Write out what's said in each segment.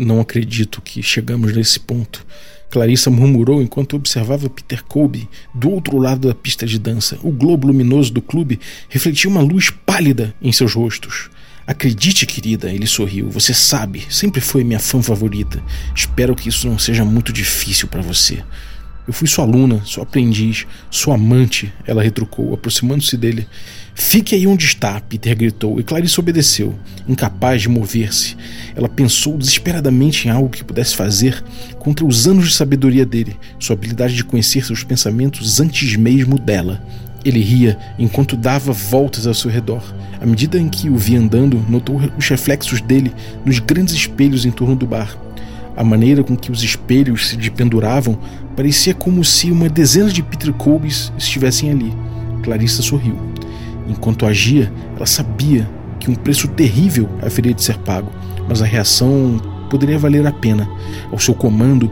Não acredito que chegamos nesse ponto. Clarissa murmurou enquanto observava Peter Colby do outro lado da pista de dança. O globo luminoso do clube refletia uma luz pálida em seus rostos. Acredite, querida, ele sorriu. Você sabe, sempre foi minha fã favorita. Espero que isso não seja muito difícil para você. Eu fui sua aluna, sua aprendiz, sua amante, ela retrucou, aproximando-se dele. Fique aí onde está, Peter gritou, e Clarice obedeceu, incapaz de mover-se. Ela pensou desesperadamente em algo que pudesse fazer contra os anos de sabedoria dele, sua habilidade de conhecer seus pensamentos antes mesmo dela. Ele ria enquanto dava voltas ao seu redor. À medida em que o via andando, notou os reflexos dele nos grandes espelhos em torno do bar. A maneira com que os espelhos se dependuravam parecia como se uma dezena de Peter Colbys estivessem ali. Clarissa sorriu. Enquanto agia, ela sabia que um preço terrível haveria de ser pago, mas a reação poderia valer a pena. Ao seu comando,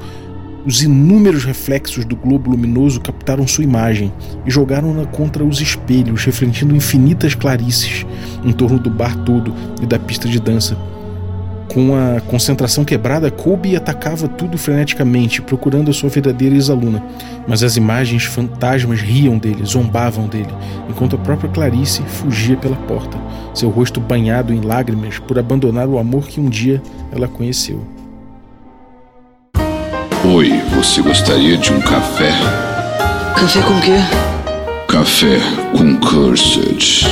os inúmeros reflexos do globo luminoso captaram sua imagem e jogaram-na contra os espelhos, refletindo infinitas clarices em torno do bar todo e da pista de dança. Com a concentração quebrada, Kobe atacava tudo freneticamente, procurando a sua verdadeira ex-aluna. Mas as imagens fantasmas riam dele, zombavam dele, enquanto a própria Clarice fugia pela porta, seu rosto banhado em lágrimas por abandonar o amor que um dia ela conheceu. Oi, você gostaria de um café? Café com quê? Café com Cursed.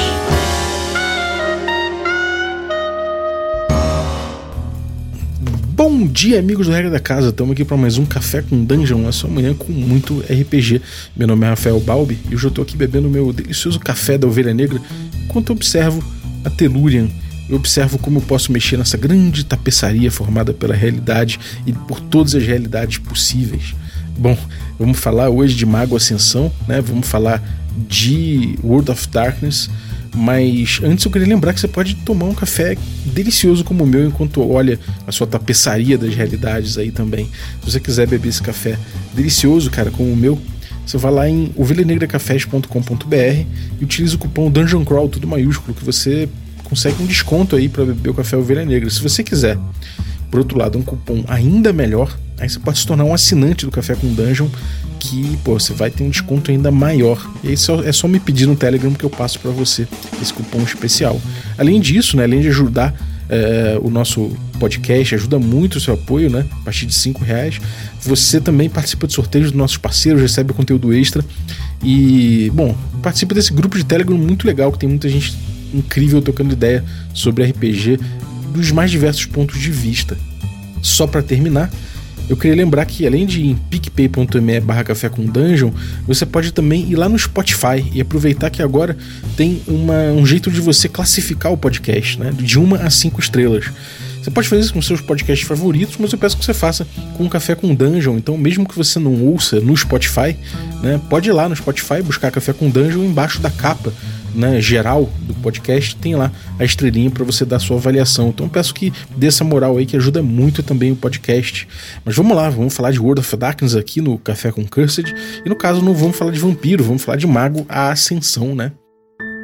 Bom dia, amigos do Regra da Casa. Estamos aqui para mais um Café com Dungeon, a sua manhã com muito RPG. Meu nome é Rafael Balbi e hoje eu estou aqui bebendo meu delicioso café da Ovelha Negra enquanto observo a Telurian. Eu observo como eu posso mexer nessa grande tapeçaria formada pela realidade e por todas as realidades possíveis. Bom, vamos falar hoje de Mago Ascensão, né? Vamos falar de World of Darkness mas antes eu queria lembrar que você pode tomar um café delicioso como o meu enquanto olha a sua tapeçaria das realidades aí também. Se você quiser beber esse café delicioso, cara, como o meu, você vai lá em ovelhanegracafés.com.br e utiliza o cupom Dungeon Crawl, tudo maiúsculo, que você consegue um desconto aí para beber o café Ovelha Negra. Se você quiser, por outro lado, um cupom ainda melhor, aí você pode se tornar um assinante do Café com Dungeon que pô, você vai ter um desconto ainda maior. E aí é só me pedir no Telegram que eu passo para você esse cupom especial. Além disso, né, além de ajudar é, o nosso podcast, ajuda muito o seu apoio, né? A partir de 5 reais. Você também participa de sorteios dos nossos parceiros, recebe conteúdo extra. E, bom, participa desse grupo de Telegram muito legal, que tem muita gente incrível trocando ideia sobre RPG dos mais diversos pontos de vista. Só para terminar, eu queria lembrar que além de ir em picpay.me barra café com dungeon, você pode também ir lá no Spotify e aproveitar que agora tem uma, um jeito de você classificar o podcast, né? De uma a cinco estrelas. Você pode fazer isso com seus podcasts favoritos, mas eu peço que você faça com um Café com Dungeon. Então, mesmo que você não ouça no Spotify, né, pode ir lá no Spotify buscar Café com Dungeon embaixo da capa né, geral do podcast, tem lá a estrelinha para você dar sua avaliação. Então peço que dê essa moral aí que ajuda muito também o podcast. Mas vamos lá, vamos falar de World of Darkness aqui no Café com Cursed. E no caso não vamos falar de vampiro, vamos falar de mago a ascensão, né?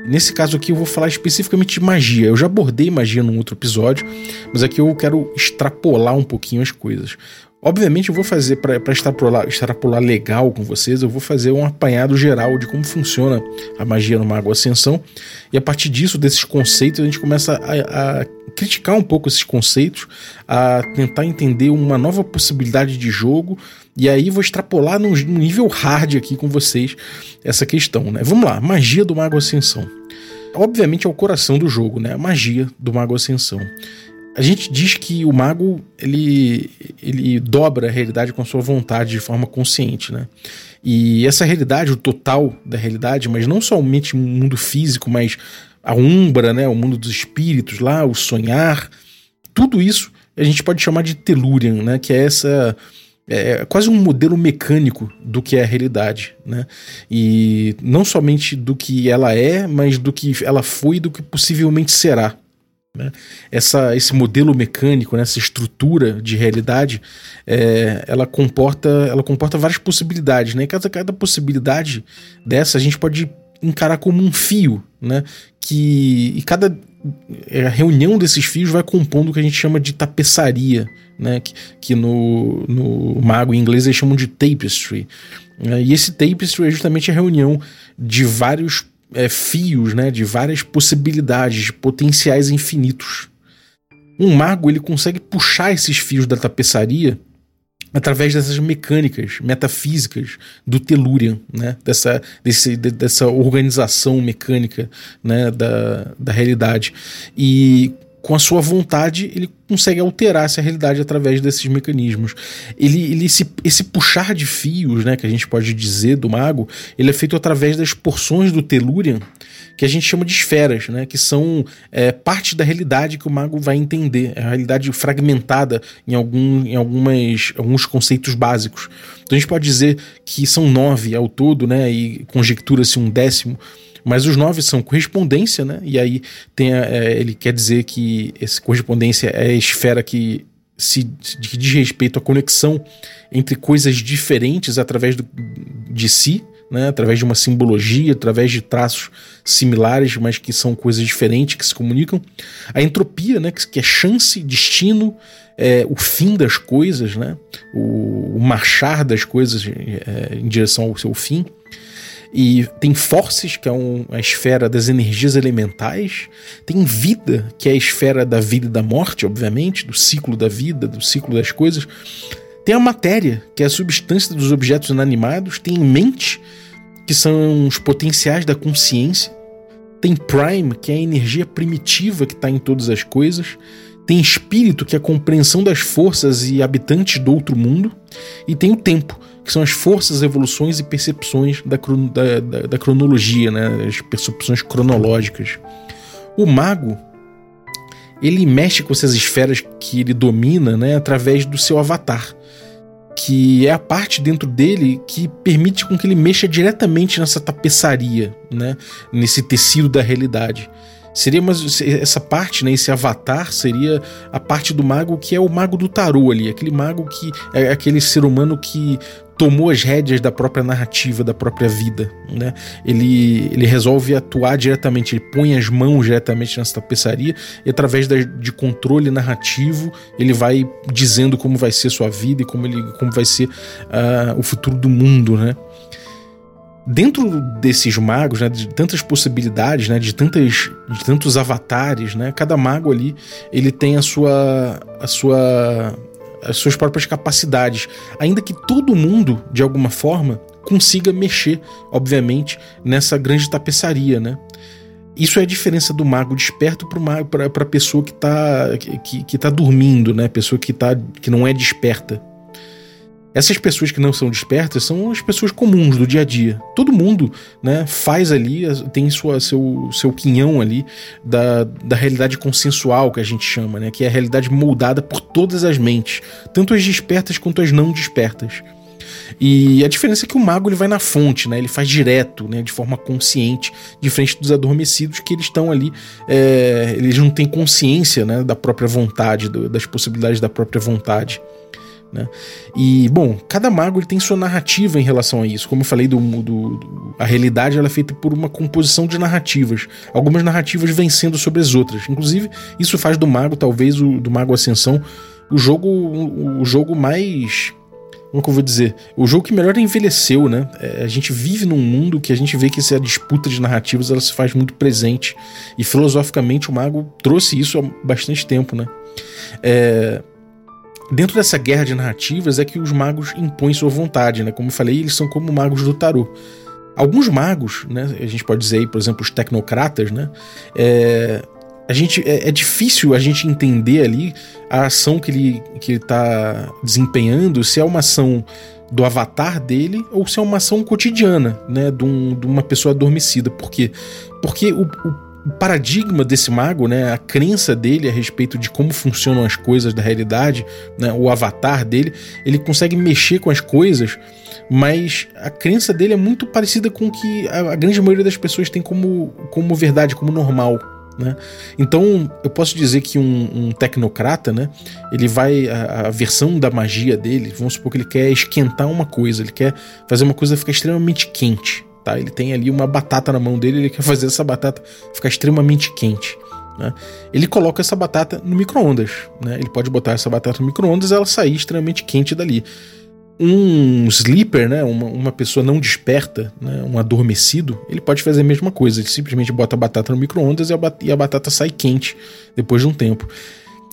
Nesse caso aqui eu vou falar especificamente de magia. Eu já abordei magia num outro episódio, mas aqui eu quero extrapolar um pouquinho as coisas. Obviamente eu vou fazer para extrapolar, extrapolar legal com vocês, eu vou fazer um apanhado geral de como funciona a magia no Mago Ascensão. E a partir disso, desses conceitos, a gente começa a, a criticar um pouco esses conceitos, a tentar entender uma nova possibilidade de jogo. E aí vou extrapolar num, nível hard aqui com vocês essa questão, né? Vamos lá, magia do Mago Ascensão. Obviamente é o coração do jogo, né? A magia do Mago Ascensão. A gente diz que o mago ele, ele dobra a realidade com a sua vontade de forma consciente, né? E essa realidade, o total da realidade, mas não somente o mundo físico, mas a umbra, né? O mundo dos espíritos lá, o sonhar, tudo isso a gente pode chamar de Telurian, né? Que é essa é quase um modelo mecânico do que é a realidade, né? E não somente do que ela é, mas do que ela foi e do que possivelmente será. Né? Essa, esse modelo mecânico, né? essa estrutura de realidade, é, ela, comporta, ela comporta várias possibilidades. Né? Cada, cada possibilidade dessa a gente pode encarar como um fio, né? Que e cada é, reunião desses fios vai compondo o que a gente chama de tapeçaria, né? Que, que no, no mago em inglês eles chamam de tapestry. É, e esse tapestry é justamente a reunião de vários é, fios, né? De várias possibilidades, de potenciais infinitos. Um mago ele consegue puxar esses fios da tapeçaria através dessas mecânicas metafísicas do Telurian, né? dessa, desse, dessa organização mecânica né? da, da realidade. E com a sua vontade, ele consegue alterar essa realidade através desses mecanismos. Ele, ele esse, esse puxar de fios, né, que a gente pode dizer do mago, ele é feito através das porções do Telurian que a gente chama de esferas, né? Que são é, parte da realidade que o mago vai entender. É a realidade fragmentada em, algum, em algumas, alguns conceitos básicos. Então a gente pode dizer que são nove ao todo, né? E conjectura-se um décimo. Mas os nove são correspondência, né? E aí tem a, é, ele quer dizer que essa correspondência é a esfera que se que diz respeito à conexão entre coisas diferentes através do, de si, né, através de uma simbologia, através de traços similares, mas que são coisas diferentes que se comunicam. A entropia, né, que é chance, destino, é, o fim das coisas, né, o, o marchar das coisas é, em direção ao seu fim. E tem forces, que é um, a esfera das energias elementais. Tem vida, que é a esfera da vida e da morte, obviamente, do ciclo da vida, do ciclo das coisas. Tem a matéria, que é a substância dos objetos inanimados. Tem mente, que são os potenciais da consciência. Tem Prime, que é a energia primitiva que está em todas as coisas. Tem espírito, que é a compreensão das forças e habitantes do outro mundo. E tem o tempo, que são as forças, evoluções e percepções da, da, da, da cronologia, né? as percepções cronológicas. O mago ele mexe com essas esferas que ele domina né, através do seu avatar que é a parte dentro dele que permite com que ele mexa diretamente nessa tapeçaria, né? nesse tecido da realidade. Seria essa parte, né, esse avatar seria a parte do mago que é o mago do tarô ali, aquele mago que é aquele ser humano que tomou as rédeas da própria narrativa, da própria vida, né? Ele, ele resolve atuar diretamente, ele põe as mãos diretamente nessa tapeçaria e através da, de controle narrativo ele vai dizendo como vai ser sua vida e como, ele, como vai ser uh, o futuro do mundo, né? Dentro desses magos, né, de tantas possibilidades, né, de, tantas, de tantos avatares, né, cada mago ali ele tem a sua, a sua as suas próprias capacidades, ainda que todo mundo, de alguma forma, consiga mexer, obviamente, nessa grande tapeçaria, né? Isso é a diferença do mago desperto para a pessoa que está que, que tá dormindo, né? Pessoa que, tá, que não é desperta. Essas pessoas que não são despertas são as pessoas comuns do dia a dia. Todo mundo né, faz ali, tem sua, seu, seu quinhão ali da, da realidade consensual que a gente chama, né, que é a realidade moldada por todas as mentes, tanto as despertas quanto as não despertas. E a diferença é que o mago ele vai na fonte, né? Ele faz direto, né? De forma consciente, diferente dos adormecidos que eles estão ali, é, eles não têm consciência, né? Da própria vontade, do, das possibilidades da própria vontade. Né? E, bom, cada mago ele tem sua narrativa em relação a isso. Como eu falei, do, do, do, a realidade ela é feita por uma composição de narrativas. Algumas narrativas vencendo sobre as outras. Inclusive, isso faz do mago, talvez, o, do mago Ascensão, o jogo, o, o jogo mais. Como que eu vou dizer? O jogo que melhor envelheceu, né? É, a gente vive num mundo que a gente vê que essa disputa de narrativas ela se faz muito presente. E filosoficamente o mago trouxe isso há bastante tempo, né? É, Dentro dessa guerra de narrativas é que os magos impõem sua vontade, né? Como eu falei, eles são como magos do tarô. Alguns magos, né? A gente pode dizer aí, por exemplo, os tecnocratas, né? É, a gente, é, é, difícil a gente entender ali a ação que ele que está desempenhando, se é uma ação do avatar dele ou se é uma ação cotidiana, né? De, um, de uma pessoa adormecida. Por quê? Porque o, o o paradigma desse mago, né, a crença dele a respeito de como funcionam as coisas da realidade, né, o avatar dele, ele consegue mexer com as coisas, mas a crença dele é muito parecida com o que a, grande maioria das pessoas tem como, como verdade, como normal. Né? Então, eu posso dizer que um, um tecnocrata, né, ele vai. A, a, versão da magia dele, vamos supor que ele quer esquentar uma coisa, ele quer fazer uma coisa ficar extremamente quente. Tá? Ele tem ali uma batata na mão dele, ele quer fazer essa batata ficar extremamente quente. Né? Ele coloca essa batata no micro-ondas. Né? Ele pode botar essa batata no micro-ondas e ela sair extremamente quente dali. Um sleeper, né? uma, uma pessoa não desperta, né? um adormecido, ele pode fazer a mesma coisa. Ele simplesmente bota a batata no micro-ondas e, e a batata sai quente depois de um tempo.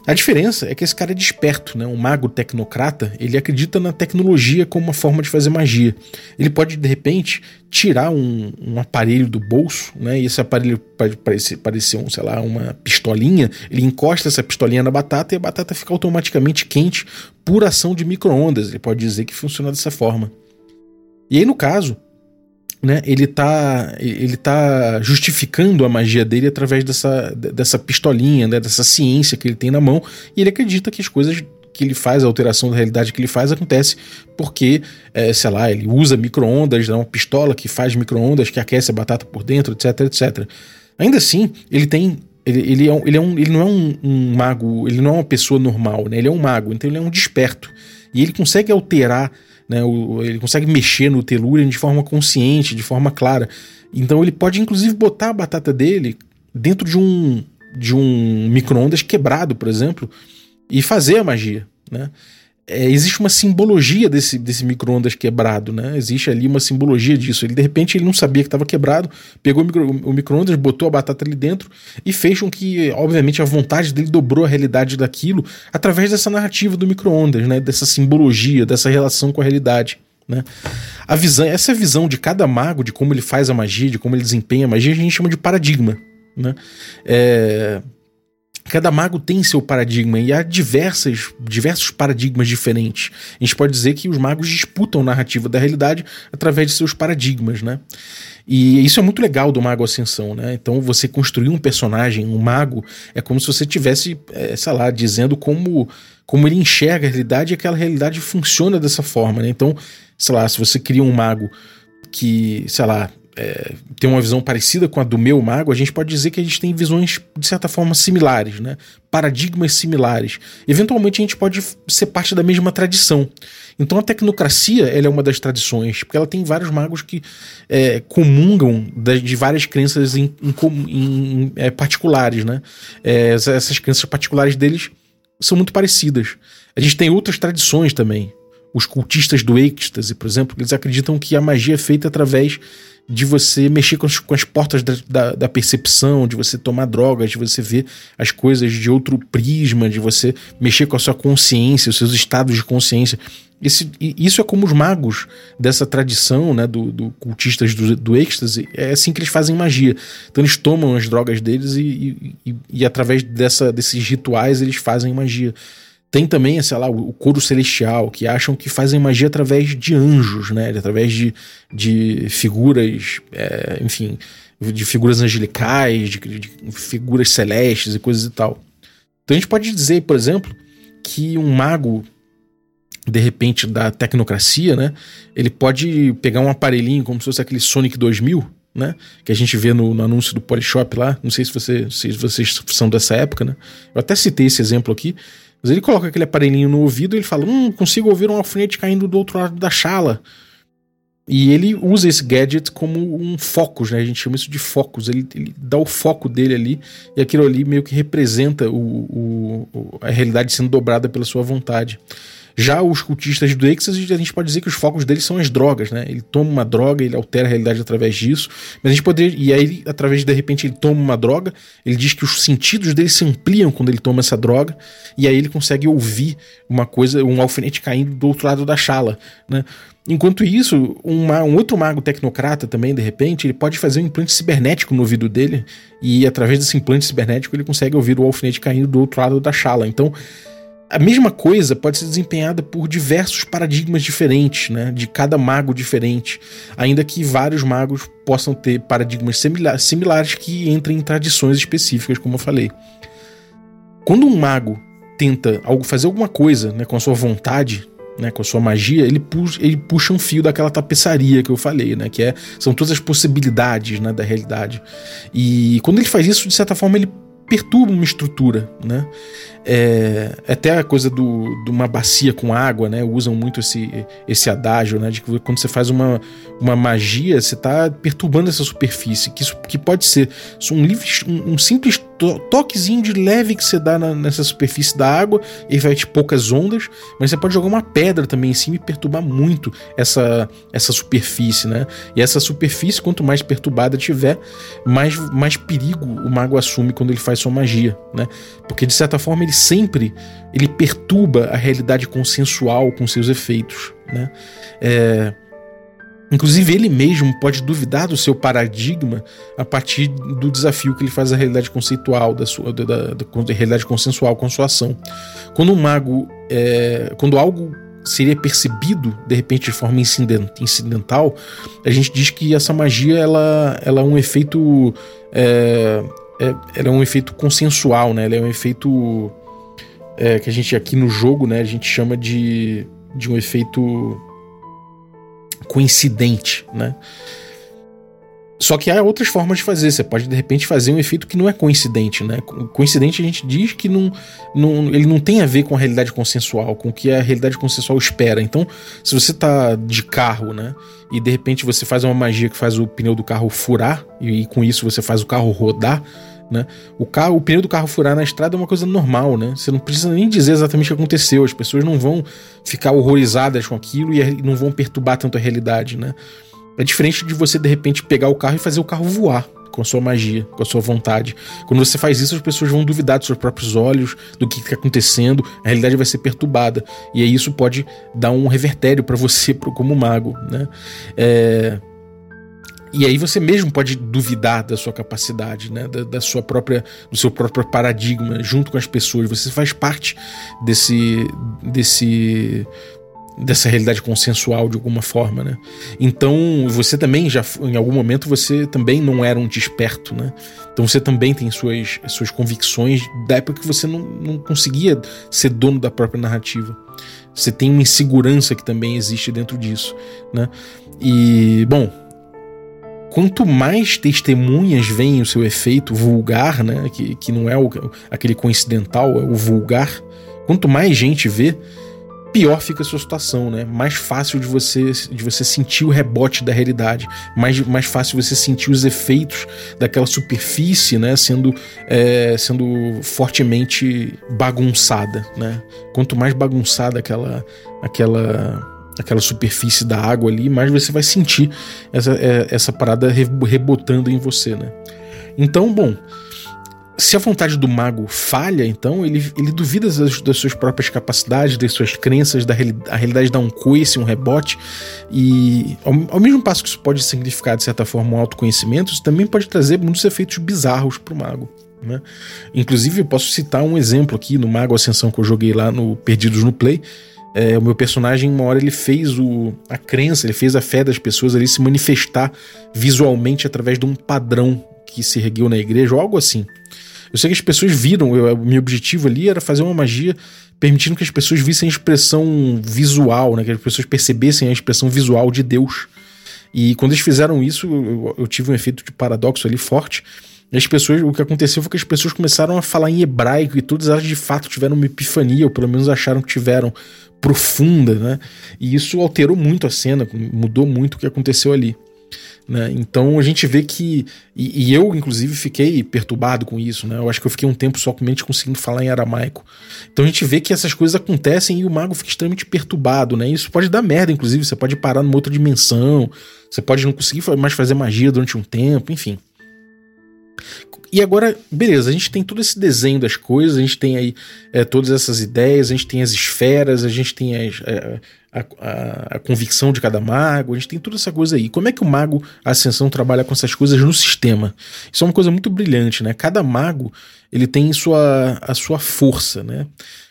A diferença é que esse cara é desperto, né? Um mago tecnocrata, ele acredita na tecnologia como uma forma de fazer magia. Ele pode, de repente, tirar um, um aparelho do bolso, né? E esse aparelho pode parecer, parecer um, sei lá, uma pistolinha. Ele encosta essa pistolinha na batata e a batata fica automaticamente quente por ação de micro-ondas. Ele pode dizer que funciona dessa forma. E aí, no caso, né, ele tá, ele tá justificando a magia dele através dessa, dessa pistolinha, né, dessa ciência que ele tem na mão, e ele acredita que as coisas que ele faz, a alteração da realidade que ele faz, acontece porque, é, sei lá, ele usa micro-ondas, né, uma pistola que faz micro-ondas, que aquece a batata por dentro, etc, etc. Ainda assim, ele tem. Ele, ele, é, um, ele, é um, ele não é um, um, mago, ele não é uma pessoa normal, né? Ele é um mago, então ele é um desperto. E ele consegue alterar né? O, ele consegue mexer no Tellurian de forma consciente, de forma clara. Então ele pode inclusive botar a batata dele dentro de um de um micro-ondas quebrado, por exemplo, e fazer a magia, né? É, existe uma simbologia desse, desse micro-ondas quebrado, né? Existe ali uma simbologia disso. Ele, de repente, ele não sabia que estava quebrado, pegou o, micro, micro-ondas, botou a batata ali dentro e fez com que, obviamente, a vontade dele dobrou a realidade daquilo através dessa narrativa do micro-ondas, né? Dessa simbologia, dessa relação com a realidade. Né? A visão, essa visão de cada mago, de como ele faz a magia, de como ele desempenha a magia, a gente chama de paradigma. Né? É, Cada mago tem seu paradigma e há diversas, diversos paradigmas diferentes. A gente pode dizer que os magos disputam a narrativa da realidade através de seus paradigmas, né? E isso é muito legal do Mago Ascensão, né? Então você construir um personagem, um mago, é como se você tivesse, é, sei lá, dizendo como, como ele enxerga a realidade e aquela realidade funciona dessa forma, né? Então, sei lá, se você cria um mago que, sei lá, é, tem uma visão parecida com a do meu mago, a gente pode dizer que a gente tem visões, de certa forma, similares, né? paradigmas similares. Eventualmente a gente pode ser parte da mesma tradição. Então a tecnocracia ela é uma das tradições, porque ela tem vários magos que é, comungam de, várias crenças em, em, em é, particulares. Né? É, essas crenças particulares deles são muito parecidas. A gente tem outras tradições também. Os cultistas do êxtase, por exemplo, eles acreditam que a magia é feita através de você mexer com as, com as portas da, da, da, percepção, de você tomar drogas, de você ver as coisas de outro prisma, de você mexer com a sua consciência, os seus estados de consciência. Esse, isso é como os magos dessa tradição, né, do, do cultistas do, do êxtase, é assim que eles fazem magia. Então eles tomam as drogas deles e, e, e, e através dessa, desses rituais eles fazem magia. Tem também, sei lá, o coro celestial, que acham que fazem magia através de anjos, né? Através de, de figuras, é, enfim, de figuras angelicais, de, de, figuras celestes e coisas e tal. Então a gente pode dizer, por exemplo, que um mago, de repente, da tecnocracia, né? Ele pode pegar um aparelhinho como se fosse aquele Sonic 2000, né? Que a gente vê no, no, anúncio do Polishop lá. Não sei se, você, se vocês são dessa época, né? Eu até citei esse exemplo aqui. Mas ele coloca aquele aparelhinho no ouvido e ele fala: Hum, consigo ouvir um alfinete caindo do outro lado da chala. E ele usa esse gadget como um focus, né? A gente chama isso de focus. Ele, ele dá o foco dele ali e aquilo ali meio que representa o, o, a realidade sendo dobrada pela sua vontade. Já os cultistas do Exodus, a gente pode dizer que os focos deles são as drogas, né? Ele toma uma droga, ele altera a realidade através disso. Mas a gente poderia. E aí, através de repente, ele toma uma droga, ele diz que os sentidos dele se ampliam quando ele toma essa droga, e aí ele consegue ouvir uma coisa, um alfinete caindo do outro lado da chala, né? Enquanto isso, um, outro mago tecnocrata também, de repente, ele pode fazer um implante cibernético no ouvido dele, e através desse implante cibernético ele consegue ouvir o alfinete caindo do outro lado da chala. Então, a mesma coisa pode ser desempenhada por diversos paradigmas diferentes, né, de cada mago diferente, ainda que vários magos possam ter paradigmas similares que entrem em tradições específicas, como eu falei. Quando um mago tenta fazer alguma coisa né, com a sua vontade, né, com a sua magia, ele puxa, ele puxa um fio daquela tapeçaria que eu falei, né, que é, são todas as possibilidades né, da realidade. E quando ele faz isso, de certa forma, ele perturba uma estrutura, né? É, até a coisa do, de uma bacia com água, né? Usam muito esse, esse adágio, né? De que quando você faz uma, uma magia, você está perturbando essa superfície, que, isso, que pode ser um, um, um simples to toquezinho de leve que você dá na, nessa superfície da água e vai ter poucas ondas, mas você pode jogar uma pedra também em cima e perturbar muito essa, essa superfície, né? E essa superfície, quanto mais perturbada tiver, mais, mais perigo o mago assume quando ele faz sua magia, né? Porque de certa forma ele sempre ele perturba a realidade consensual com seus efeitos, né? É, Inclusive, ele mesmo pode duvidar do seu paradigma a partir do desafio que ele faz à realidade conceitual, da, sua, da, da, da realidade consensual com sua ação. Quando um mago. É, quando algo seria percebido de repente de forma incidental, a gente diz que essa magia ela, ela é um efeito. É, é, ela é um efeito consensual, né? Ela é um efeito. É, que a gente aqui no jogo, né, a gente chama de, de um efeito coincidente, né? Só que há outras formas de fazer. Você pode de repente fazer um efeito que não é coincidente, né? Coincidente a gente diz que não, não, ele não tem a ver com a realidade consensual, com o que a realidade consensual espera. Então, se você tá de carro, né? E de repente você faz uma magia que faz o pneu do carro furar, e, e com isso você faz o carro rodar, né? O carro, o pneu do carro furar na estrada é uma coisa normal, né? Você não precisa nem dizer exatamente o que aconteceu. As pessoas não vão ficar horrorizadas com aquilo e não vão perturbar tanto a realidade, né? É diferente de você de repente pegar o carro e fazer o carro voar com a sua magia, com a sua vontade. Quando você faz isso, as pessoas vão duvidar dos seus próprios olhos, do que está acontecendo, a realidade vai ser perturbada. E aí isso pode dar um revertério para você como mago, né? É, e aí você mesmo pode duvidar da sua capacidade, né? Da, da, sua própria, do seu próprio paradigma junto com as pessoas. Você faz parte desse, desse, dessa realidade consensual de alguma forma, né? Então você também já, em algum momento você também não era um desperto, né? Então você também tem suas, suas convicções da época que você não, não conseguia ser dono da própria narrativa. Você tem uma insegurança que também existe dentro disso, né? E bom quanto mais testemunhas veem o seu efeito vulgar, né, que, que não é o, aquele coincidental, é o vulgar, quanto mais gente vê, pior fica a sua situação, né? Mais fácil de você, de você sentir o rebote da realidade, mais, mais fácil você sentir os efeitos daquela superfície, né? Sendo, é, sendo fortemente bagunçada, né? Quanto mais bagunçada aquela, aquela aquela superfície da água ali, mais você vai sentir essa, é, essa parada rebotando em você, né? Então, bom, se a vontade do mago falha, então ele, ele duvida das, das suas próprias capacidades, das suas crenças, da a realidade dá um coice, um rebote, e ao, ao, mesmo passo que isso pode significar, de certa forma, um autoconhecimento, isso também pode trazer muitos efeitos bizarros para o mago. Né? Inclusive, eu posso citar um exemplo aqui no Mago Ascensão que eu joguei lá no Perdidos no Play, é, o meu personagem, uma hora ele fez o, a crença, ele fez a fé das pessoas ali se manifestar visualmente através de um padrão que se ergueu na igreja ou algo assim. Eu sei que as pessoas viram, o meu objetivo ali era fazer uma magia permitindo que as pessoas vissem a expressão visual, né, que as pessoas percebessem a expressão visual de Deus. E quando eles fizeram isso, eu, eu tive um efeito de paradoxo ali forte. As pessoas, o que aconteceu foi que as pessoas começaram a falar em hebraico e todas elas de fato tiveram uma epifania, ou pelo menos acharam que tiveram profunda, né? E isso alterou muito a cena, mudou muito o que aconteceu ali. Né? Então a gente vê que. E, e, eu, inclusive, fiquei perturbado com isso. Né? Eu acho que eu fiquei um tempo somente conseguindo falar em aramaico. Então a gente vê que essas coisas acontecem e o mago fica extremamente perturbado. Né? Isso pode dar merda, inclusive. Você pode parar numa outra dimensão. Você pode não conseguir mais fazer magia durante um tempo, enfim. E agora, beleza, a gente tem todo esse desenho das coisas, a gente tem aí é, todas essas ideias, a gente tem as esferas, a gente tem as, é, a, a, a, convicção de cada mago, a gente tem toda essa coisa aí. Como é que o mago Ascensão trabalha com essas coisas no sistema? Isso é uma coisa muito brilhante, né? Cada mago ele tem sua, a sua força, né?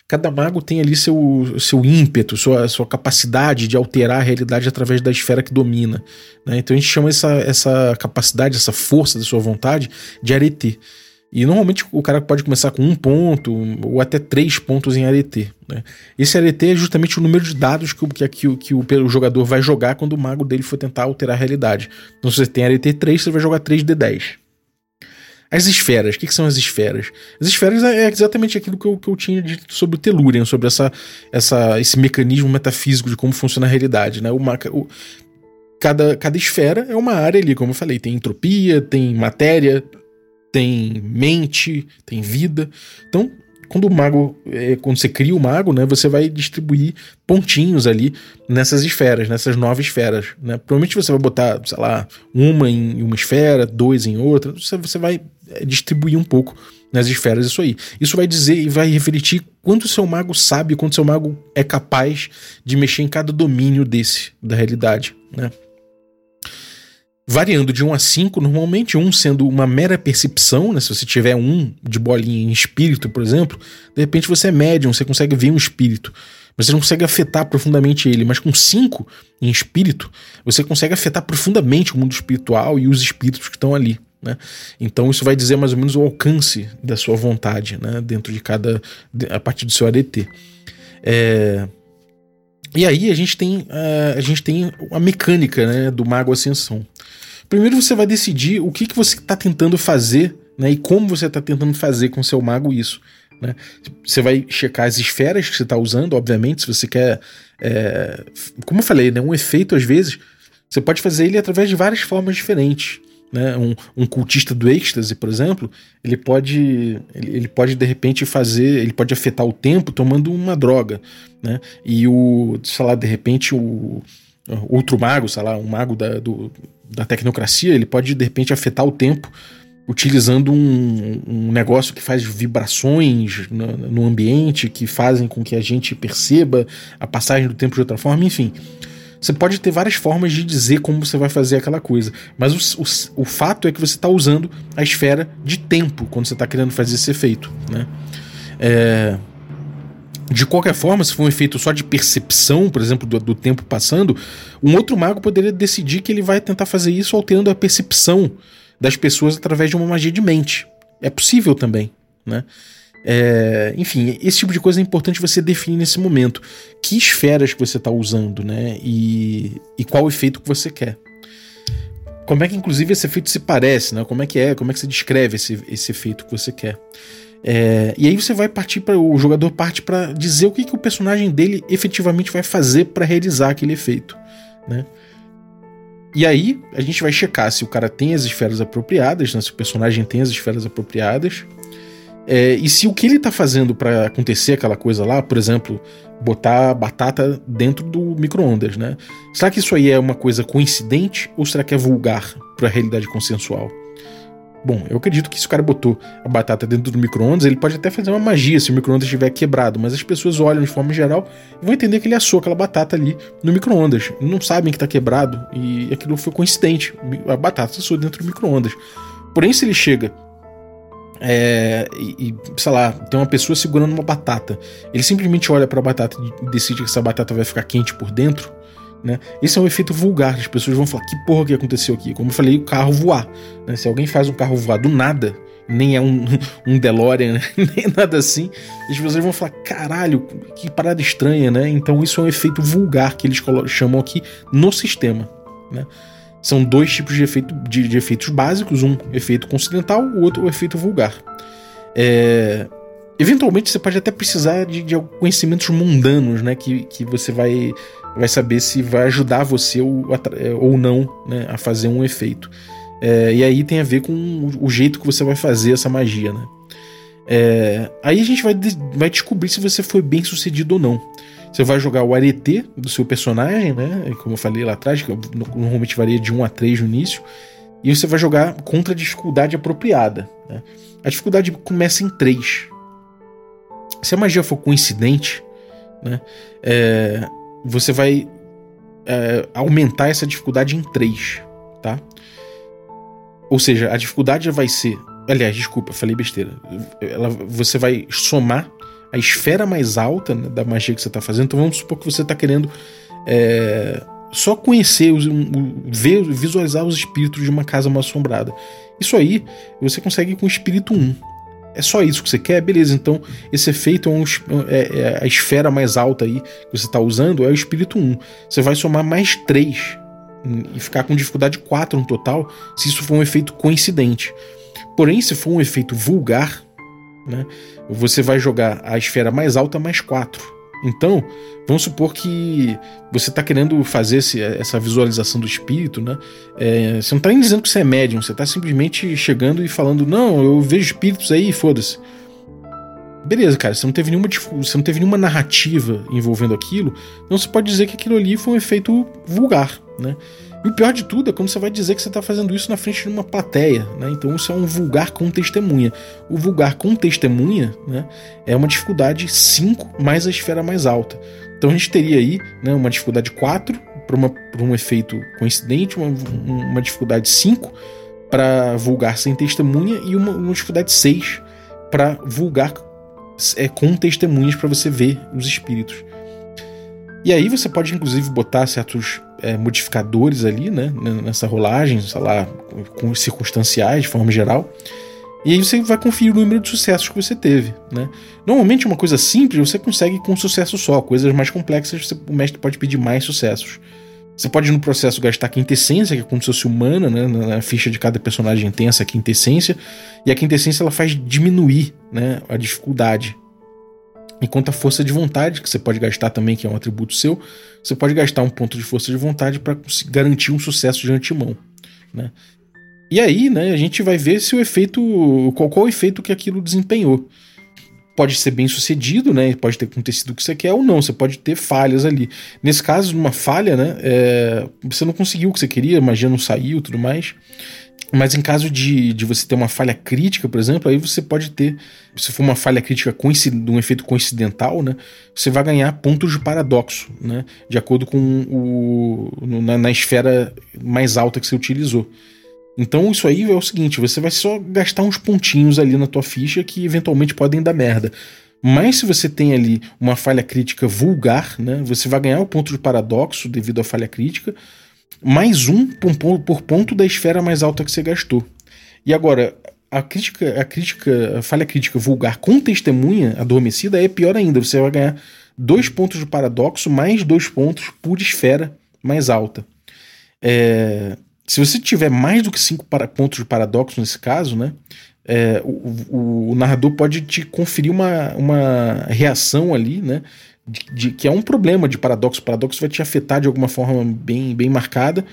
Cada mago tem ali seu, seu ímpeto, sua, sua capacidade de alterar a realidade através da esfera que domina. Né? Então a gente chama essa, essa capacidade, essa força da sua vontade de arete. E normalmente o cara pode começar com um ponto ou até três pontos em arete. Né? Esse arete é justamente o número de dados que, que, que, que o, o, jogador vai jogar quando o mago dele for tentar alterar a realidade. Então se você tem arete 3, você vai jogar 3 de 10. As esferas, o que, que, são as esferas? As esferas é exatamente aquilo que eu, que eu tinha dito sobre o Telurian, sobre essa, essa, esse mecanismo metafísico de como funciona a realidade. Né? O, o, cada, cada esfera é uma área ali, como eu falei, tem entropia, tem matéria, tem mente, tem vida. Então, quando o mago, é, quando você cria o mago, né, você vai distribuir pontinhos ali nessas esferas, nessas nove esferas, né? Provavelmente você vai botar, sei lá, uma em uma esfera, dois em outra, você, vai é, distribuir um pouco nas esferas isso aí. Isso vai dizer e vai refletir quanto seu mago sabe, quanto seu mago é capaz de mexer em cada domínio desse da realidade, né? variando de 1 a 5, normalmente, um sendo uma mera percepção, né? Se você tiver um de bolinha em espírito, por exemplo, de repente você é médium, você consegue ver um espírito. Mas você não consegue afetar profundamente ele. Mas com 5 em espírito, você consegue afetar profundamente o mundo espiritual e os espíritos que estão ali. Né? Então isso vai dizer mais ou menos o alcance da sua vontade né? dentro de cada. a partir do seu ADT. É, e aí a gente tem, uh, a, gente tem a mecânica né, do Mago Ascensão. Primeiro você vai decidir o que, que você está tentando fazer né, e como você está tentando fazer com seu mago isso. Né? Você vai checar as esferas que você está usando, obviamente, se você quer. É, como eu falei, né, um efeito às vezes, você pode fazer ele através de várias formas diferentes. Né? Um, um cultista do êxtase, por exemplo, ele pode, ele, ele, pode de repente fazer, ele pode afetar o tempo tomando uma droga. Né? E o, sei lá, de repente o outro mago, sei lá, um mago da, do, da tecnocracia, ele pode de repente afetar o tempo utilizando um, um negócio que faz vibrações no, no, ambiente, que fazem com que a gente perceba a passagem do tempo de outra forma, enfim. Você pode ter várias formas de dizer como você vai fazer aquela coisa, mas o, o, o fato é que você está usando a esfera de tempo quando você está querendo fazer esse efeito. Né? É, de qualquer forma, se for um efeito só de percepção, por exemplo, do, do, tempo passando, um outro mago poderia decidir que ele vai tentar fazer isso alterando a percepção das pessoas através de uma magia de mente. É possível também, né? É, enfim, esse tipo de coisa é importante você definir nesse momento. Que esferas que você está usando, né? E, e qual efeito que você quer. Como é que, inclusive, esse efeito se parece, né? Como é que é? Como é que você descreve esse, esse efeito que você quer? É, e aí você vai partir para o jogador parte para dizer o que, que o personagem dele efetivamente vai fazer para realizar aquele efeito, né? E aí a gente vai checar se o cara tem as esferas apropriadas, né? se o personagem tem as esferas apropriadas. É, e se o que ele tá fazendo para acontecer aquela coisa lá, por exemplo, botar batata dentro do micro-ondas, né? Será que isso aí é uma coisa coincidente ou será que é vulgar para a realidade consensual? Bom, eu acredito que se o cara botou a batata dentro do micro-ondas, ele pode até fazer uma magia se o micro-ondas estiver quebrado, mas as pessoas olham de forma geral e vão entender que ele assou aquela batata ali no micro-ondas. Não sabem que está quebrado e aquilo foi coincidente. A batata assou dentro do micro-ondas. Porém, se ele chega é, e, sei lá, tem uma pessoa segurando uma batata, ele simplesmente olha para a batata e decide que essa batata vai ficar quente por dentro né? Esse é um efeito vulgar, as pessoas vão falar: que porra que aconteceu aqui? Como eu falei, o carro voar. Né? Se alguém faz um carro voar do nada, nem é um, um DeLorean, né? nem nada assim, as pessoas vão falar: caralho, que parada estranha, né? Então isso é um efeito vulgar que eles chamam aqui no sistema. Né? São dois tipos de, efeito, de, de efeitos básicos: um efeito coincidental, o outro o efeito vulgar. É, Eventualmente você pode até precisar de, de conhecimentos mundanos, né? Que, que você vai, vai saber se vai ajudar você ou, é, ou não né, a fazer um efeito. É, e aí tem a ver com o, jeito que você vai fazer essa magia, né? É, aí a gente vai, vai descobrir se você foi bem sucedido ou não. Você vai jogar o arete do seu personagem, né? Como eu falei lá atrás, que normalmente varia de 1 a 3 no início. E você vai jogar contra a dificuldade apropriada. Né? A dificuldade começa em 3. Se a magia for coincidente, né, é, você vai é, aumentar essa dificuldade em 3, tá? Ou seja, a dificuldade vai ser. Aliás, desculpa, falei besteira. Ela, você vai somar a esfera mais alta né, da magia que você está fazendo. Então vamos supor que você está querendo é, só conhecer, ver, visualizar os espíritos de uma casa mal assombrada. Isso aí você consegue com o espírito 1 é só isso que você quer? Beleza, então esse efeito é, um, é, é a esfera mais alta aí que você está usando, é o espírito 1. Você vai somar mais 3 e ficar com dificuldade 4 no total, se isso for um efeito coincidente. Porém, se for um efeito vulgar, né, você vai jogar a esfera mais alta mais 4. Então, vamos supor que você está querendo fazer esse, essa visualização do espírito, né? É, você não está nem dizendo que você é médium, você está simplesmente chegando e falando, não, eu vejo espíritos aí, foda-se. Beleza, cara, você não teve nenhuma você não teve nenhuma narrativa envolvendo aquilo, então você pode dizer que aquilo ali foi um efeito vulgar, né? E o pior de tudo é quando você vai dizer que você está fazendo isso na frente de uma plateia, né? Então isso é um vulgar com testemunha. O vulgar com testemunha, né, é uma dificuldade 5 mais a esfera mais alta. Então a gente teria aí, né, uma dificuldade 4 para um efeito coincidente, uma, uma dificuldade 5 para vulgar sem testemunha e uma, uma dificuldade 6 para vulgar é, com testemunhas para você ver os espíritos. E aí você pode inclusive botar certos é, modificadores ali, né, nessa rolagem, sei lá, com circunstanciais de forma geral. E aí você vai conferir o número de sucessos que você teve, né? Normalmente uma coisa simples você consegue com um sucesso só, coisas mais complexas você, o mestre pode pedir mais sucessos. Você pode no processo gastar quintessência, que é como se fosse humana, né? Na ficha de cada personagem tem essa quintessência, e a quintessência ela faz diminuir, né, a dificuldade. Enquanto a força de vontade, que você pode gastar também, que é um atributo seu, você pode gastar um ponto de força de vontade para garantir um sucesso de antemão, né? E aí, né, a gente vai ver se o efeito, qual, qual o efeito que aquilo desempenhou pode ser bem sucedido, né? Pode ter acontecido o que você quer ou não. Você pode ter falhas ali. Nesse caso, uma falha, né? É, você não conseguiu o que você queria, a magia não saiu, tudo mais. Mas em caso de, de você ter uma falha crítica, por exemplo, aí você pode ter, se for uma falha crítica de um efeito coincidental, né, você vai ganhar pontos de paradoxo, né, de acordo com o na, na esfera mais alta que você utilizou. Então isso aí é o seguinte, você vai só gastar uns pontinhos ali na tua ficha que eventualmente podem dar merda. Mas se você tem ali uma falha crítica vulgar, né, você vai ganhar o ponto de paradoxo devido à falha crítica, mais um por, ponto da esfera mais alta que você gastou. E agora, a crítica, a crítica, a falha crítica vulgar com testemunha adormecida é pior ainda. Você vai ganhar dois pontos de paradoxo mais dois pontos por esfera mais alta. É, se você tiver mais do que cinco para, pontos de paradoxo nesse caso, né, é, o, o, o, narrador pode te conferir uma, uma reação ali, né, de, de, que é um problema de paradoxo. O paradoxo vai te afetar de alguma forma bem, bem marcada,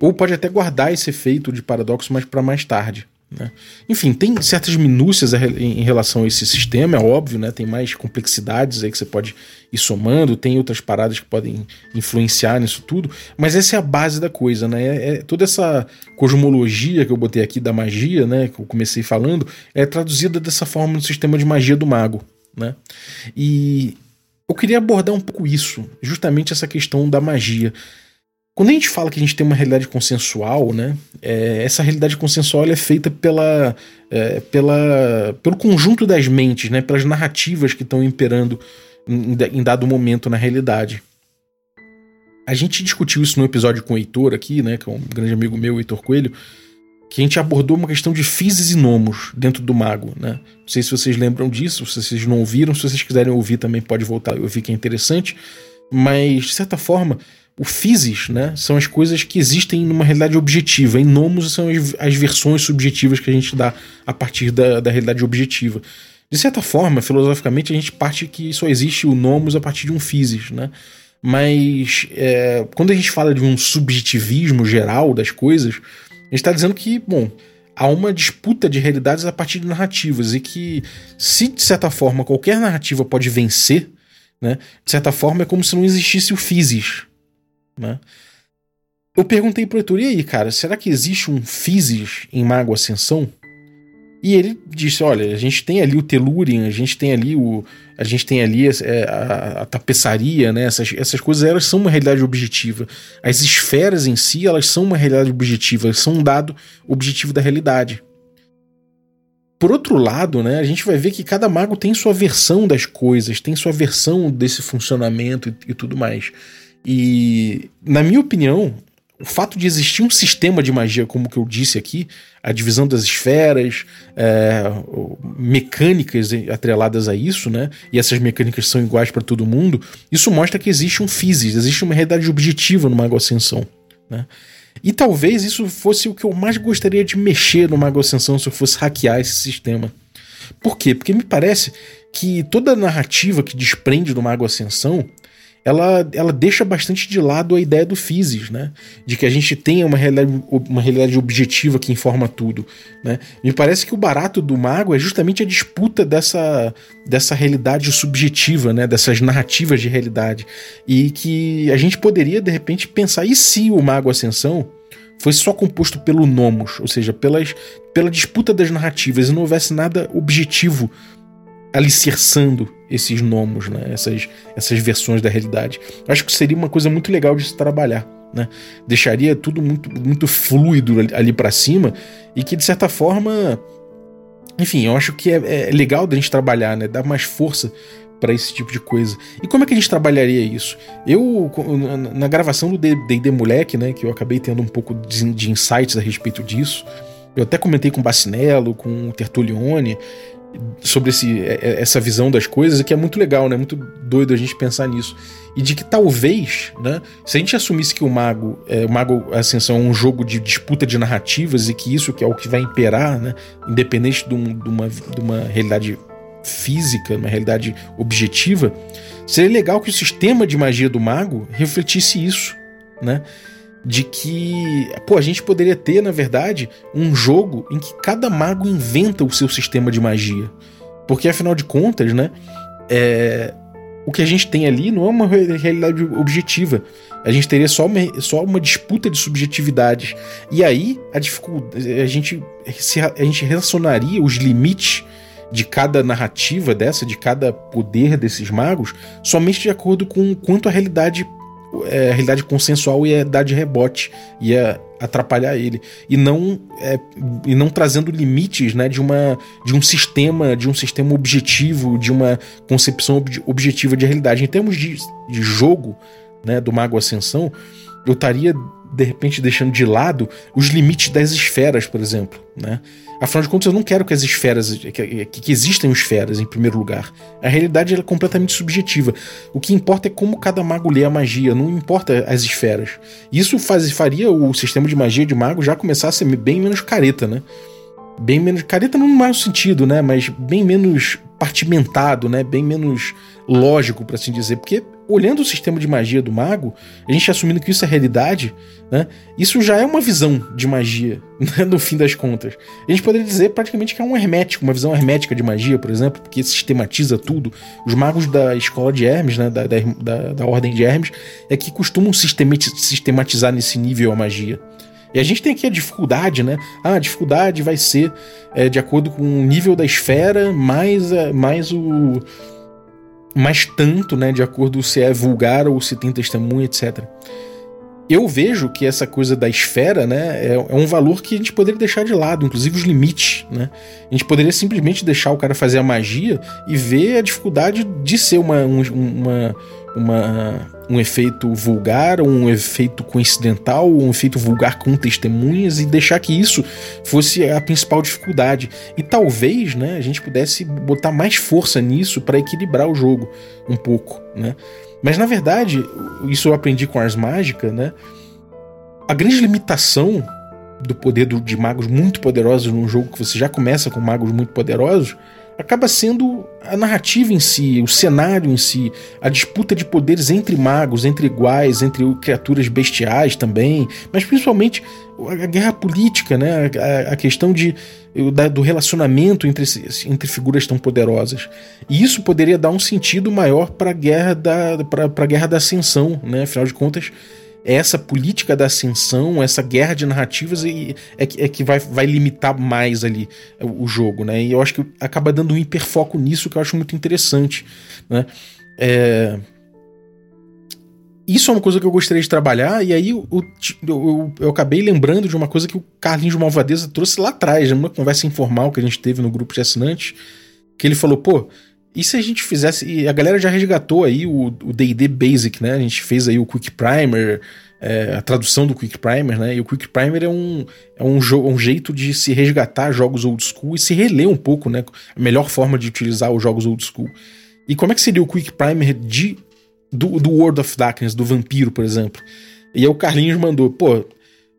ou pode até guardar esse efeito de paradoxo mais para mais tarde. Né? Enfim, tem certas minúcias em relação a esse sistema, é óbvio, né? tem mais complexidades aí que você pode ir somando, tem outras paradas que podem influenciar nisso tudo, mas essa é a base da coisa, né? É, é, toda essa cosmologia que eu botei aqui da magia, né? que eu comecei falando, é traduzida dessa forma no sistema de magia do mago. Né? E eu queria abordar um pouco isso, justamente essa questão da magia. Quando a gente fala que a gente tem uma realidade consensual, né, é, essa realidade consensual é feita pela, é, pela, pelo conjunto das mentes, né, pelas narrativas que estão imperando em, em, dado momento na realidade. A gente discutiu isso no episódio com o Heitor aqui, né, que é um grande amigo meu, Heitor Coelho, que a gente abordou uma questão de physis e nomos dentro do mago, né? Não sei se vocês lembram disso, se vocês não ouviram, se vocês quiserem ouvir também pode voltar eu vi que é interessante, mas de certa forma o physis, né, são as coisas que existem numa realidade objetiva. Em nomos são as, as versões subjetivas que a gente dá a partir da, da realidade objetiva. De certa forma, filosoficamente, a gente parte que só existe o nomos a partir de um physis, né? Mas é, quando a gente fala de um subjetivismo geral das coisas, a gente está dizendo que, bom, há uma disputa de realidades a partir de narrativas e que, se de certa forma qualquer narrativa pode vencer, né, de certa forma é como se não existisse o physis, né? Eu perguntei pro Heitor, e aí, cara, será que existe um physis em Mago Ascensão? E ele disse: olha, a gente tem ali o Telurian, a gente tem ali o. A gente tem ali é, a, a, tapeçaria, né? Essas, essas coisas elas são uma realidade objetiva. As esferas em si, elas são uma realidade objetiva, elas são um dado objetivo da realidade. Por outro lado, né, a gente vai ver que cada mago tem sua versão das coisas, tem sua versão desse funcionamento e, e tudo mais. E, na minha opinião, o fato de existir um sistema de magia, como que eu disse aqui, a divisão das esferas, é, mecânicas atreladas a isso, né? E essas mecânicas são iguais para todo mundo. Isso mostra que existe um physis, existe uma realidade objetiva no Mago Ascensão, né? E talvez isso fosse o que eu mais gostaria de mexer no Mago Ascensão se eu fosse hackear esse sistema. Por quê? Porque me parece que toda a narrativa que desprende do Mago Ascensão ela, ela deixa bastante de lado a ideia do physis, né? De que a gente tenha uma realidade, uma realidade objetiva que informa tudo, né? Me parece que o barato do mago é justamente a disputa dessa, dessa realidade subjetiva, né? Dessas narrativas de realidade. E que a gente poderia, de repente, pensar, e se o mago ascensão fosse só composto pelo nomos, ou seja, pelas, pela disputa das narrativas e não houvesse nada objetivo alicerçando esses nomos, né? essas, essas versões da realidade. Acho que seria uma coisa muito legal de se trabalhar. Né? Deixaria tudo muito, muito fluido ali, para cima e que, de certa forma, enfim, eu acho que é, é legal da gente trabalhar, né? dar mais força para esse tipo de coisa. E como é que a gente trabalharia isso? Eu, na gravação do D&D Moleque, né, que eu acabei tendo um pouco de, de insights a respeito disso, eu até comentei com o Bacinello, com o Tertulione, sobre esse, é, é, essa visão das coisas, que é muito legal, né? Muito doido a gente pensar nisso. E de que talvez, né? Se a gente assumisse que o Mago, é, o Mago Ascensão é um jogo de disputa de narrativas e que isso que é o que vai imperar, né? Independente de, um, de, uma, de uma realidade física, uma realidade objetiva, seria legal que o sistema de magia do Mago refletisse isso, né? De que, pô, a gente poderia ter, na verdade, um jogo em que cada mago inventa o seu sistema de magia. Porque afinal de contas, né, é, o que a gente tem ali não é uma realidade objetiva. A gente teria só uma, só uma disputa de subjetividades. E aí a dificuldade, a gente, a gente relacionaria os limites de cada narrativa dessa, de cada poder desses magos, somente de acordo com quanto a realidade é, a realidade consensual ia dar de rebote, ia atrapalhar ele e não é, e não trazendo limites né, de, uma, de um sistema de um sistema objetivo de uma concepção ob objetiva de realidade em termos de, de jogo né, do Mago Ascensão eu estaria de repente deixando de lado os limites das esferas, por exemplo, né? Afinal de contas, eu não quero que as esferas, que, que, existam esferas em primeiro lugar. A realidade é completamente subjetiva. O que importa é como cada mago lê a magia, não importa as esferas. Isso faz, faria o sistema de magia de mago já começar a ser bem menos careta, né? Bem menos. Careta no mau sentido, né? Mas bem menos partimentado, né? Bem menos lógico, para assim dizer. Porque olhando o sistema de magia do mago, a gente assumindo que isso é realidade, né? Isso já é uma visão de magia, né? no fim das contas. A gente poderia dizer praticamente que é um hermético, uma visão hermética de magia, por exemplo, porque sistematiza tudo. Os magos da escola de Hermes, né? Da, da, da ordem de Hermes, é que costumam sistematizar nesse nível a magia. E a gente tem aqui a dificuldade, né? Ah, a dificuldade vai ser é, de acordo com o nível da esfera, mais, mais o mas tanto, né, de acordo se é vulgar ou se tem testemunha, etc. Eu vejo que essa coisa da esfera, né, é, é, um valor que a gente poderia deixar de lado, inclusive os limites, né? A gente poderia simplesmente deixar o cara fazer a magia e ver a dificuldade de ser uma, um, uma, uma, um efeito vulgar, um efeito coincidental, um efeito vulgar com testemunhas e deixar que isso fosse a principal dificuldade. E talvez né, a gente pudesse botar mais força nisso para equilibrar o jogo um pouco. Né? Mas na verdade, isso eu aprendi com Ars Mágica, né? A grande limitação do poder de magos muito poderosos num jogo que você já começa com magos muito poderosos acaba sendo a narrativa em si, o cenário em si, a disputa de poderes entre magos, entre iguais, entre criaturas bestiais também, mas principalmente a guerra política, né? a, a questão de, do relacionamento entre, entre figuras tão poderosas. E isso poderia dar um sentido maior para a guerra da, guerra da ascensão, né? afinal de contas essa política da ascensão, essa guerra de narrativas é, é, é que vai, vai limitar mais ali o, o, jogo, né? E eu acho que acaba dando um hiperfoco nisso que eu acho muito interessante, né? É... Isso é uma coisa que eu gostaria de trabalhar, e aí eu, eu, eu, acabei lembrando de uma coisa que o Carlinhos de Malvadeza trouxe lá atrás, numa conversa informal que a gente teve no grupo de assinantes, que ele falou, pô, e se a gente fizesse. E a galera já resgatou aí o DD Basic, né? A gente fez aí o Quick Primer, é, a tradução do Quick Primer, né? E o Quick Primer é um, é um, um jeito de se resgatar jogos old school e se reler um pouco, né? A melhor forma de utilizar os jogos old school. E como é que seria o Quick Primer de, do, do World of Darkness, do Vampiro, por exemplo? E aí o Carlinhos mandou, pô,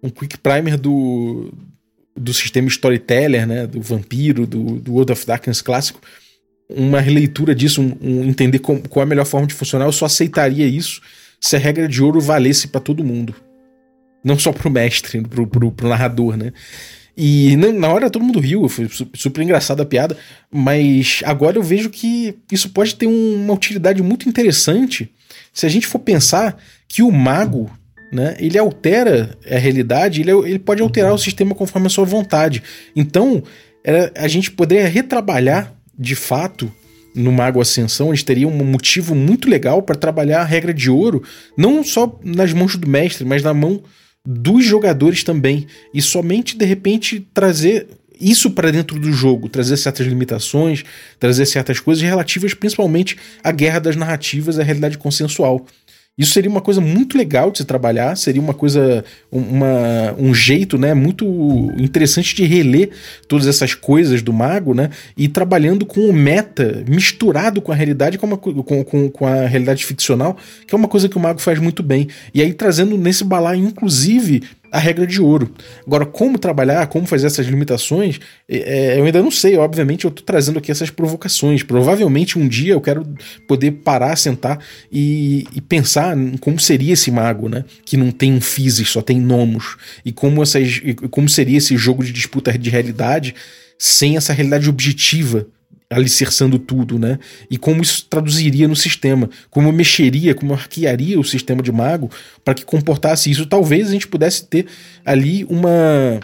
um quick primer do, do sistema storyteller, né? Do vampiro, do, do World of Darkness clássico. Uma releitura disso, um, um entender com, qual é a melhor forma de funcionar. Eu só aceitaria isso se a regra de ouro valesse para todo mundo. Não só pro mestre, pro, pro, pro narrador, né? E na hora todo mundo riu, foi super engraçada a piada, mas agora eu vejo que isso pode ter uma utilidade muito interessante se a gente for pensar que o mago, né, ele altera a realidade, ele, ele pode alterar o sistema conforme a sua vontade. Então, era, a gente poderia retrabalhar de fato no Mago Ascensão, a gente teria um motivo muito legal para trabalhar a regra de ouro, não só nas mãos do mestre, mas na mão dos jogadores também. E somente de repente trazer isso para dentro do jogo, trazer certas limitações, trazer certas coisas relativas principalmente à guerra das narrativas, à realidade consensual. Isso seria uma coisa muito legal de se trabalhar, seria uma coisa, uma, um jeito, né, muito interessante de reler todas essas coisas do mago, né, e trabalhando com o meta misturado com a realidade, com, uma, com, com, com a realidade ficcional, que é uma coisa que o mago faz muito bem. E aí trazendo nesse balaio, inclusive, a regra de ouro. Agora, como trabalhar, como fazer essas limitações, é, é eu ainda não sei. Obviamente, eu estou trazendo aqui essas provocações. Provavelmente um dia eu quero poder parar, sentar e, e, pensar em como seria esse mago, né? Que não tem um physis, só tem nomos. E como, essas, e como seria esse jogo de disputa de realidade sem essa realidade objetiva alicerçando tudo, né? E como isso traduziria no sistema, como mexeria, como arquearia o sistema de mago para que comportasse isso. Talvez a gente pudesse ter ali uma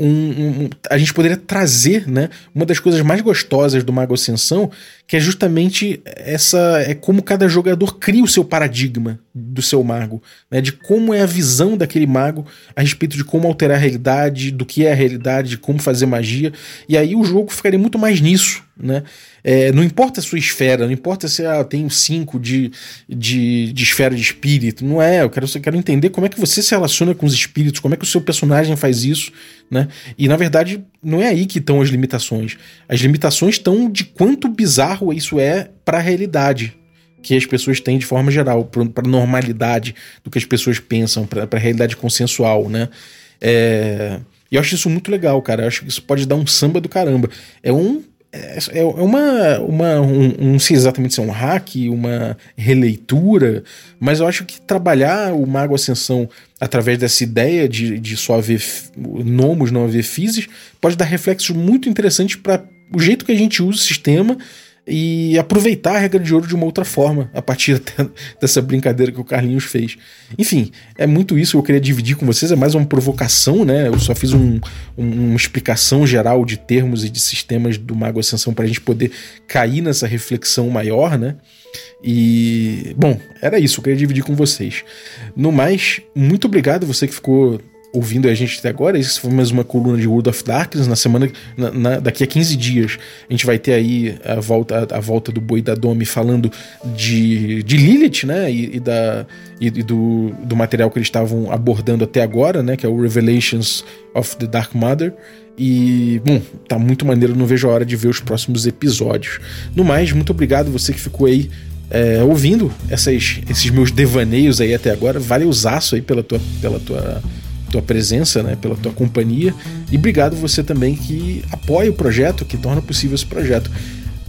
um, um, a gente poderia trazer, né, uma das coisas mais gostosas do Mago Ascensão, que é justamente essa é como cada jogador cria o seu paradigma do seu mago, né, de como é a visão daquele mago a respeito de como alterar a realidade, do que é a realidade, de como fazer magia, e aí o jogo ficaria muito mais nisso, né? É, não importa a sua esfera, não importa se ah, tem cinco de, de, de esfera de espírito, não é. Eu quero, eu quero entender como é que você se relaciona com os espíritos, como é que o seu personagem faz isso, né? E na verdade, não é aí que estão as limitações. As limitações estão de quanto bizarro isso é para a realidade que as pessoas têm de forma geral, para a normalidade do que as pessoas pensam, para a realidade consensual, né? É... E eu acho isso muito legal, cara. Eu acho que isso pode dar um samba do caramba. É um é, é uma, uma um, não sei exatamente se é um hack, uma releitura, mas eu acho que trabalhar o Mago Ascensão através dessa ideia de, de só haver nomos, não haver physis, pode dar reflexos muito interessantes para o jeito que a gente usa o sistema e aproveitar a regra de ouro de uma outra forma, a partir dessa brincadeira que o Carlinhos fez. Enfim, é muito isso que eu queria dividir com vocês, é mais uma provocação, né? Eu só fiz um, um, uma explicação geral de termos e de sistemas do Mago Ascensão para a gente poder cair nessa reflexão maior, né? E, bom, era isso, eu queria dividir com vocês. No mais, muito obrigado você que ficou ouvindo a gente até agora, isso foi mais uma coluna de World of Darkness. Na semana, na, na, daqui a 15 dias, a gente vai ter aí a volta, a, a volta do Boi da Domi falando de, de Lilith, né? E, e da, e, e, do, do material que eles estavam abordando até agora, né? Que é o Revelations of the Dark Mother. E, bom, tá muito maneiro, não vejo a hora de ver os próximos episódios. No mais, muito obrigado você que ficou aí é, ouvindo essas, esses meus devaneios aí até agora. Vale usaço aí pela tua, pela tua tua presença, né, pela tua companhia e obrigado você também que apoia o projeto, que torna possível esse projeto.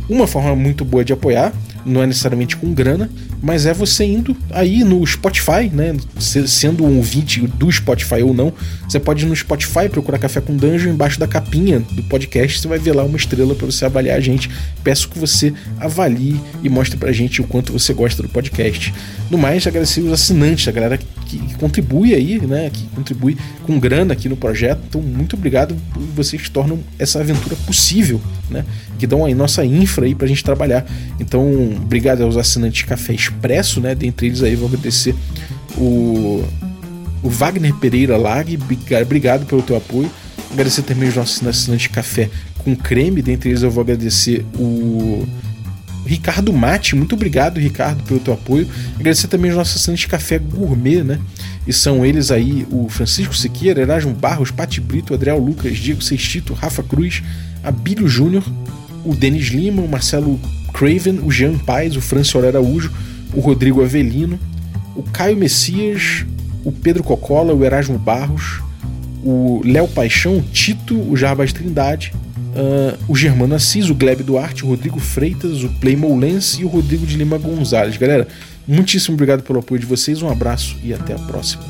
Uma forma muito boa de apoiar, não é necessariamente com grana, mas é você indo aí no Spotify, né? Sendo um ouvinte do Spotify ou não, você pode ir no Spotify procurar Café com Dungeon embaixo da capinha do podcast, você vai ver lá uma estrela para você avaliar a gente. Peço que você avalie e mostre pra gente o quanto você gosta do podcast. No mais, agradecer os assinantes, a galera que, contribui aí, né? Que contribui com grana aqui no projeto. Então, muito obrigado vocês tornam essa aventura possível, né? Que dão aí nossa infra aí pra gente trabalhar. Então, obrigado aos assinantes Café Expresso, né? Dentre eles aí vou agradecer o, o Wagner Pereira Lag, obrigado pelo teu apoio. Agradecer também os nossos assinantes Café com creme, dentre eles eu vou agradecer o Ricardo Mate, muito obrigado, Ricardo, pelo teu apoio. Agradecer também os nossos assinantes Café Gourmet, né? E são eles aí o Francisco Siqueira, Erasmo Barros, Pati Brito, Adriel Lucas, Diego Sextito, Rafa Cruz, Abílio Júnior, o Denis Lima, o Marcelo Craven, o Jean Paes, o François Araújo, o Rodrigo Avelino, o Caio Messias, o Pedro Cocola, o Erasmo Barros, o Léo Paixão, Tito, o Jarbas Trindade, uh, o Germano Assis, o Gleb Duarte, o Rodrigo Freitas, o Playmo Lens e o Rodrigo de Lima Gonzalez. Galera, muitíssimo obrigado pelo apoio de vocês, um abraço e até a próxima.